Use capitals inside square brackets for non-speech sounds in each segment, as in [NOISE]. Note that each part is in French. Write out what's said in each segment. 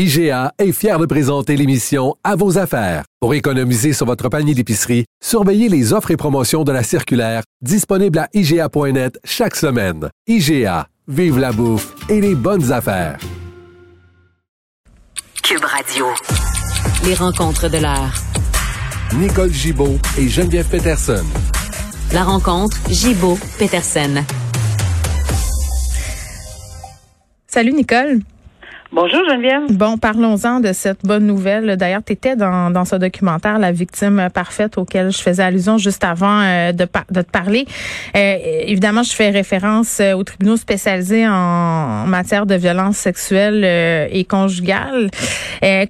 IGA est fier de présenter l'émission À vos affaires. Pour économiser sur votre panier d'épicerie, surveillez les offres et promotions de la circulaire disponible à IGA.net chaque semaine. IGA, vive la bouffe et les bonnes affaires. Cube Radio. Les rencontres de l'heure. Nicole Gibaud et Geneviève Peterson. La rencontre Gibaud-Peterson. Salut Nicole. Bonjour Geneviève. Bon, parlons-en de cette bonne nouvelle. D'ailleurs, tu étais dans, dans ce documentaire La victime parfaite auquel je faisais allusion juste avant euh, de, de te parler. Euh, évidemment, je fais référence euh, aux tribunaux spécialisés en, matière de violence sexuelle et conjugale.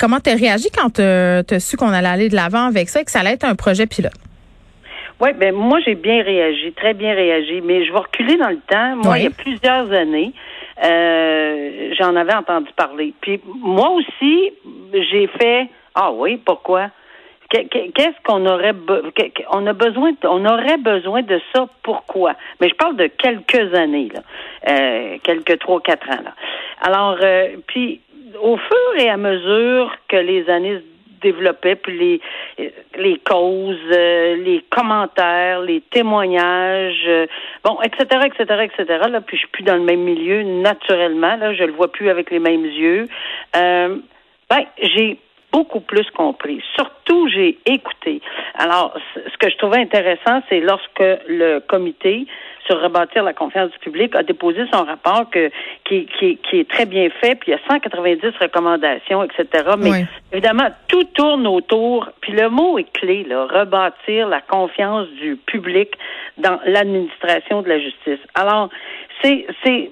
comment tu as réagi quand tu as su qu'on allait aller de l'avant avec ça et que ça allait être un projet pilote? Oui, ben moi j'ai bien réagi, très bien réagi, mais je vais reculer dans le temps. Moi, il y a plusieurs années, euh, j'en avais entendu parler. Puis moi aussi, j'ai fait Ah oui, pourquoi? Qu'est-ce qu'on aurait on a besoin on aurait besoin de ça pourquoi? Mais je parle de quelques années là euh, quelques trois quatre ans là alors euh, puis au fur et à mesure que les années développait, puis les, les causes, euh, les commentaires, les témoignages, euh, bon, etc., etc., etc. Là, puis je suis plus dans le même milieu naturellement. Là, je le vois plus avec les mêmes yeux. Euh, ben, j'ai beaucoup plus compris. Surtout, j'ai écouté. Alors, ce que je trouvais intéressant, c'est lorsque le comité sur rebâtir la confiance du public a déposé son rapport que, qui, qui, qui est très bien fait, puis il y a 190 recommandations, etc. Mais évidemment, tout tourne autour, puis le mot est clé, là, rebâtir la confiance du public dans l'administration de la justice. Alors, c'est, c'est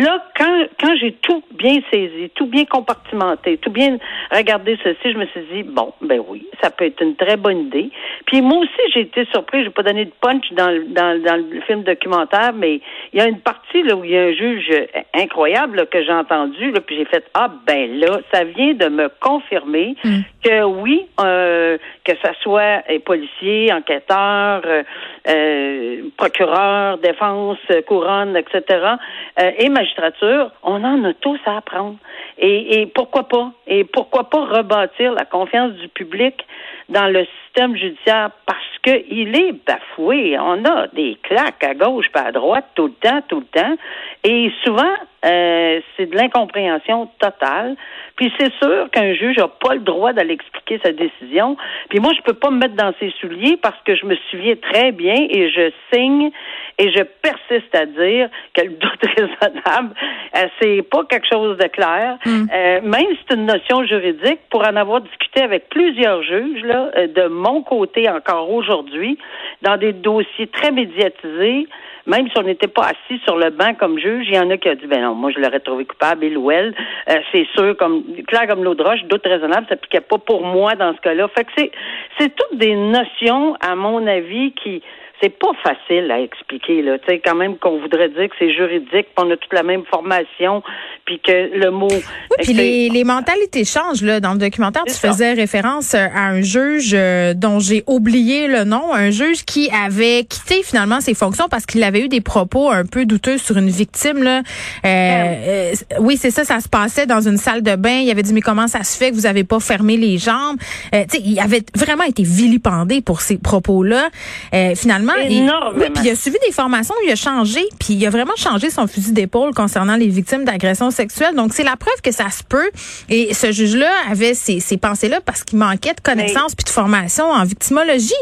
là, quand, quand j'ai tout bien saisi, tout bien compartimenté, tout bien regardé ceci, je me suis dit, bon, ben oui, ça peut être une très bonne idée. Puis moi aussi, j'ai été surpris, j'ai pas donné de punch dans, dans, dans le film documentaire, mais il y a une partie là, où il y a un juge incroyable que j'ai entendu, là, puis j'ai fait, ah ben là, ça vient de me confirmer hmm. que oui, euh, que ça soit euh, policier, enquêteur, euh, euh, procureur, défense, couronne, etc., euh, et on en a tous à apprendre. Et, et pourquoi pas? Et pourquoi pas rebâtir la confiance du public dans le système judiciaire? Parce qu'il est bafoué. On a des claques à gauche pas à droite tout le temps, tout le temps. Et souvent, euh, c'est de l'incompréhension totale. Puis c'est sûr qu'un juge n'a pas le droit d'aller expliquer sa décision. Puis moi, je peux pas me mettre dans ses souliers parce que je me souviens très bien et je signe et je persiste à dire que le [LAUGHS] doute raisonnable, euh, c'est pas quelque chose de clair. Mm. Euh, même si c'est une notion juridique, pour en avoir discuté avec plusieurs juges, là, de mon côté encore aujourd'hui, dans des dossiers très médiatisés, même si on n'était pas assis sur le banc comme juge, il y en a qui ont dit, ben non, moi, je l'aurais trouvé coupable, il ou elle. Euh, c'est sûr, comme, clair comme l'eau de roche, doute raisonnable, ça s'appliquait pas pour moi dans ce cas-là. Fait que c'est, c'est toutes des notions, à mon avis, qui, c'est pas facile à expliquer là. Tu sais quand même qu'on voudrait dire que c'est juridique, qu'on a toute la même formation, puis que le mot. Oui, puis les, les, mentalités changent là. Dans le documentaire, tu faisais référence euh, à un juge euh, dont j'ai oublié le nom, un juge qui avait quitté finalement ses fonctions parce qu'il avait eu des propos un peu douteux sur une victime là. Euh, euh oui, c'est ça. Ça se passait dans une salle de bain. Il avait dit mais comment ça se fait que vous avez pas fermé les jambes? Euh, il avait vraiment été vilipendé pour ces propos là. finalement Énormément. puis il a suivi des formations, il a changé, puis il a vraiment changé son fusil d'épaule concernant les victimes d'agressions sexuelles. Donc, c'est la preuve que ça se peut. Et ce juge-là avait ces, ces pensées-là parce qu'il manquait de connaissances puis de formation en victimologie.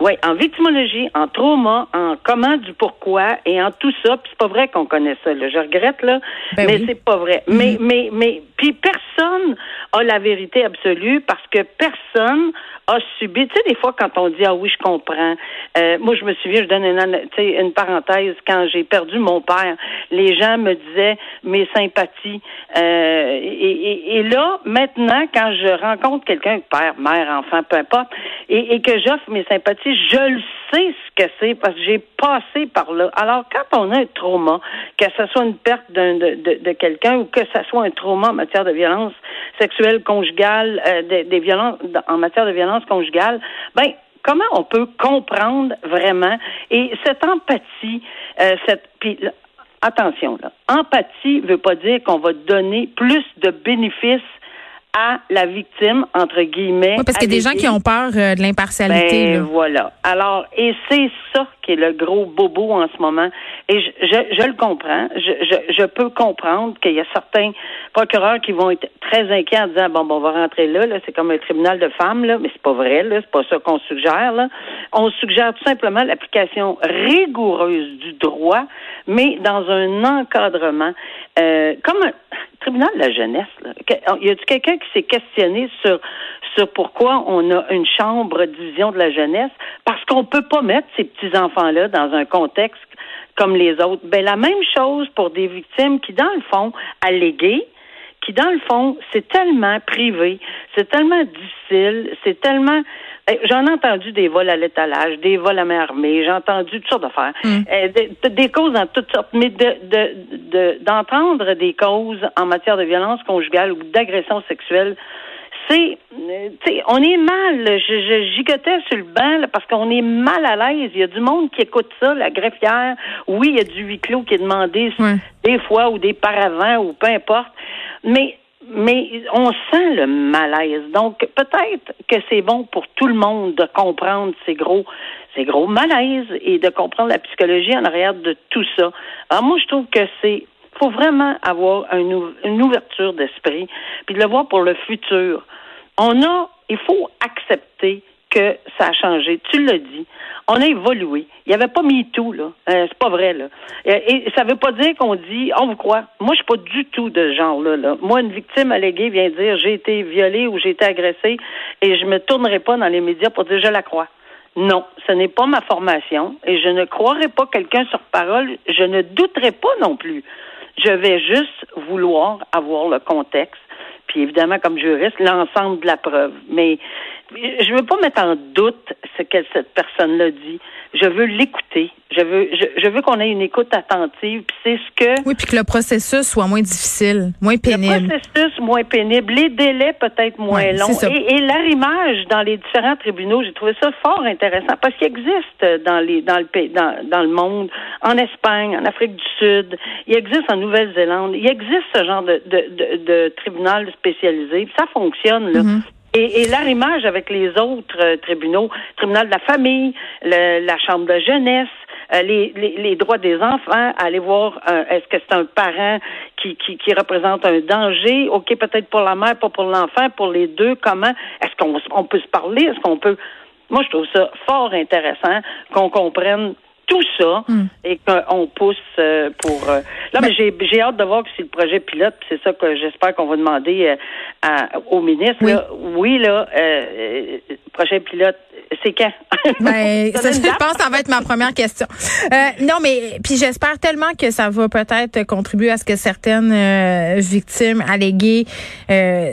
Oui, en victimologie, en trauma, en comment du pourquoi et en tout ça. Puis c'est pas vrai qu'on connaît ça. Là. Je regrette là, ben mais c'est pas vrai. Mais mm-hmm. mais mais puis personne a la vérité absolue parce que personne a subi. Tu sais, des fois, quand on dit ah oui, je comprends. Euh, moi, je me souviens, je donne une, une parenthèse quand j'ai perdu mon père. Les gens me disaient mes sympathies. Euh, et, là, maintenant, quand je rencontre quelqu'un, père, mère, enfant, peu importe, et, et que j'offre mes sympathies, je le sais ce que c'est parce que j'ai passé par là. Alors, quand on a un trauma, que ce soit une perte de, de, de quelqu'un ou que ce soit un trauma en matière de violence sexuelle conjugale, euh, des, des violences en matière de violence conjugale, ben comment on peut comprendre vraiment et cette empathie, euh, cette puis, attention là, empathie veut pas dire qu'on va donner plus de bénéfices à la victime, entre guillemets. Oui, parce qu'il y a des gens qui ont peur euh, de l'impartialité. Ben, voilà. Alors, et c'est ça qui est le gros bobo en ce moment. Et je, je, je le comprends. Je, je, je peux comprendre qu'il y a certains procureurs qui vont être très inquiets en disant bon, bon on va rentrer là, là, c'est comme un tribunal de femmes, là, mais c'est pas vrai, là, c'est pas ça qu'on suggère, là. On suggère tout simplement l'application rigoureuse du droit, mais dans un encadrement, euh, comme un tribunal de la jeunesse. Là. Y a-t-il quelqu'un qui s'est questionné sur sur pourquoi on a une chambre division de la jeunesse? Parce qu'on peut pas mettre ces petits enfants-là dans un contexte comme les autres. Ben la même chose pour des victimes qui, dans le fond, alléguées, qui, dans le fond, c'est tellement privé, c'est tellement difficile, c'est tellement eh, J'en ai entendu des vols à l'étalage, des vols à main armée, j'ai entendu toutes sortes d'affaires, mm. Eh, des, des, causes dans toutes sortes, mais de d'entendre de, des causes en matière de violence conjugale ou d'agression sexuelle, c'est, on est mal. Je, je gigotais sur le banc parce qu'on est mal à l'aise. Il y a du monde qui écoute ça, la greffière. Oui, il y a du huis clos qui est demandé des fois ou des paravents ou peu importe. Mais mais on sent le malaise. Donc, peut-être que c'est bon pour tout le monde de comprendre ces gros, ces gros malaises et de comprendre la psychologie en arrière de tout ça. Alors, moi, je trouve que c'est, faut vraiment avoir une ouverture d'esprit, puis de le voir pour le futur. On a, il faut accepter que ça a changé. Tu l'as dit. On a évolué. Il n'y avait pas mis tout, là. Euh, c'est pas vrai, là. Et, ça ne veut pas dire qu'on dit, on vous croit. Moi, je suis pas du tout de ce genre-là, là. Moi, une victime alléguée vient dire, j'ai été violée ou j'ai été agressée et je me tournerai pas dans les médias pour dire, je la crois. Non, ce n'est pas ma formation et je ne croirai pas quelqu'un sur parole. Je ne douterai pas non plus. Je vais juste vouloir avoir le contexte puis évidemment, comme juriste, l'ensemble de la preuve. Mais je veux pas mettre en doute ce que cette personne-là dit. Je veux l'écouter. Je veux, je, veux qu'on ait une écoute attentive. Puis c'est ce que. Oui, puis que le processus soit moins difficile, moins pénible. Le processus moins pénible, les délais peut-être moins longs. Et, et l'arrimage dans les différents tribunaux, j'ai trouvé ça fort intéressant parce qu'il existe dans les, dans le pays, dans, dans le monde, en Espagne, en Afrique du Sud, il existe en Nouvelle-Zélande, il existe ce genre de, de, de, de tribunal spécialisé. ça fonctionne là. Mm-hmm. Et, et l'arrimage avec les autres euh, tribunaux, tribunal de la famille, la chambre de jeunesse, euh, les, les, droits des enfants, aller voir euh, est-ce que c'est un parent qui, qui, qui, représente un danger, ok peut-être pour la mère, pas pour l'enfant, pour les deux, comment? Est-ce qu'on on peut se parler, est-ce qu'on peut? Moi je trouve ça fort intéressant qu'on comprenne tout ça hmm. et qu'on pousse euh, pour. Euh, là, mais, j'ai, j'ai hâte de voir que c'est le projet pilote. C'est ça que j'espère qu'on va demander euh, au ministre. Oui, là, oui, là projet pilote, c'est quand? [LAUGHS] Ben, ça, je pense que ça va être ma première question. non, mais puis j'espère tellement que ça va peut-être contribuer à ce que certaines victimes alléguées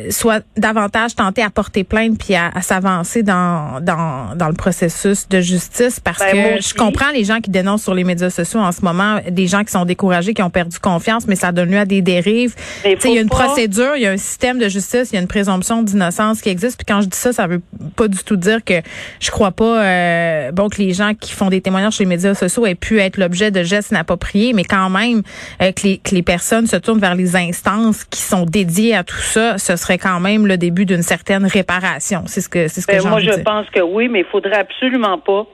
soient davantage tentées à porter plainte puis à, s'avancer dans, dans, dans le processus de justice parce ben, que je comprends les gens qui dénoncent sur les médias sociaux en ce moment, des gens qui sont découragés, qui ont perdu confiance, mais ça donne lieu à des dérives. Il y a une procédure, il y a un système de justice, il y a une présomption d'innocence qui existe. Puis quand je dis ça, ça veut pas du tout dire que je crois pas euh, bon que les gens qui font des témoignages sur les médias sociaux aient pu être l'objet de gestes inappropriés, mais quand même euh, que, les, que les personnes se tournent vers les instances qui sont dédiées à tout ça, ce serait quand même le début d'une certaine réparation. C'est ce que c'est ce que ben, Moi, je pense que oui, mais il faudrait absolument pas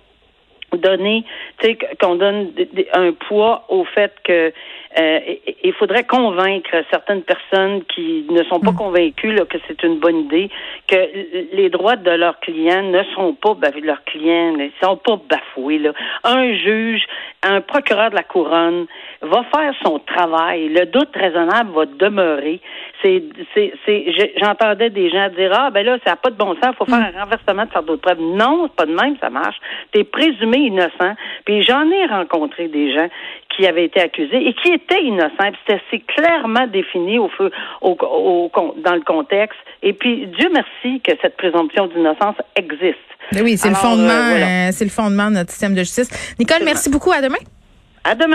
donner, tu sais, qu'on donne un poids au fait que euh, il faudrait convaincre certaines personnes qui ne sont pas mm. convaincues là, que c'est une bonne idée, que les droits de leurs clients ne sont pas bafoués, leurs clients ne sont pas bafoués. Là. Un juge, un procureur de la couronne va faire son travail. Le doute raisonnable va demeurer. C'est, c'est, c'est, j'entendais des gens dire ah ben là ça n'a pas de bon sens, faut faire mm. un renversement de faire d'autres preuves. Non, c'est pas de même, ça marche. T'es présumé innocent. Puis j'en ai rencontré des gens qui avaient été accusés et qui étaient innocents. C'était c'est clairement défini au feu, au, au, dans le contexte. Et puis Dieu merci que cette présomption d'innocence existe. Ben oui, c'est le fondement, euh, c'est le fondement de notre système de justice. Nicole, merci beaucoup. À demain. À demain.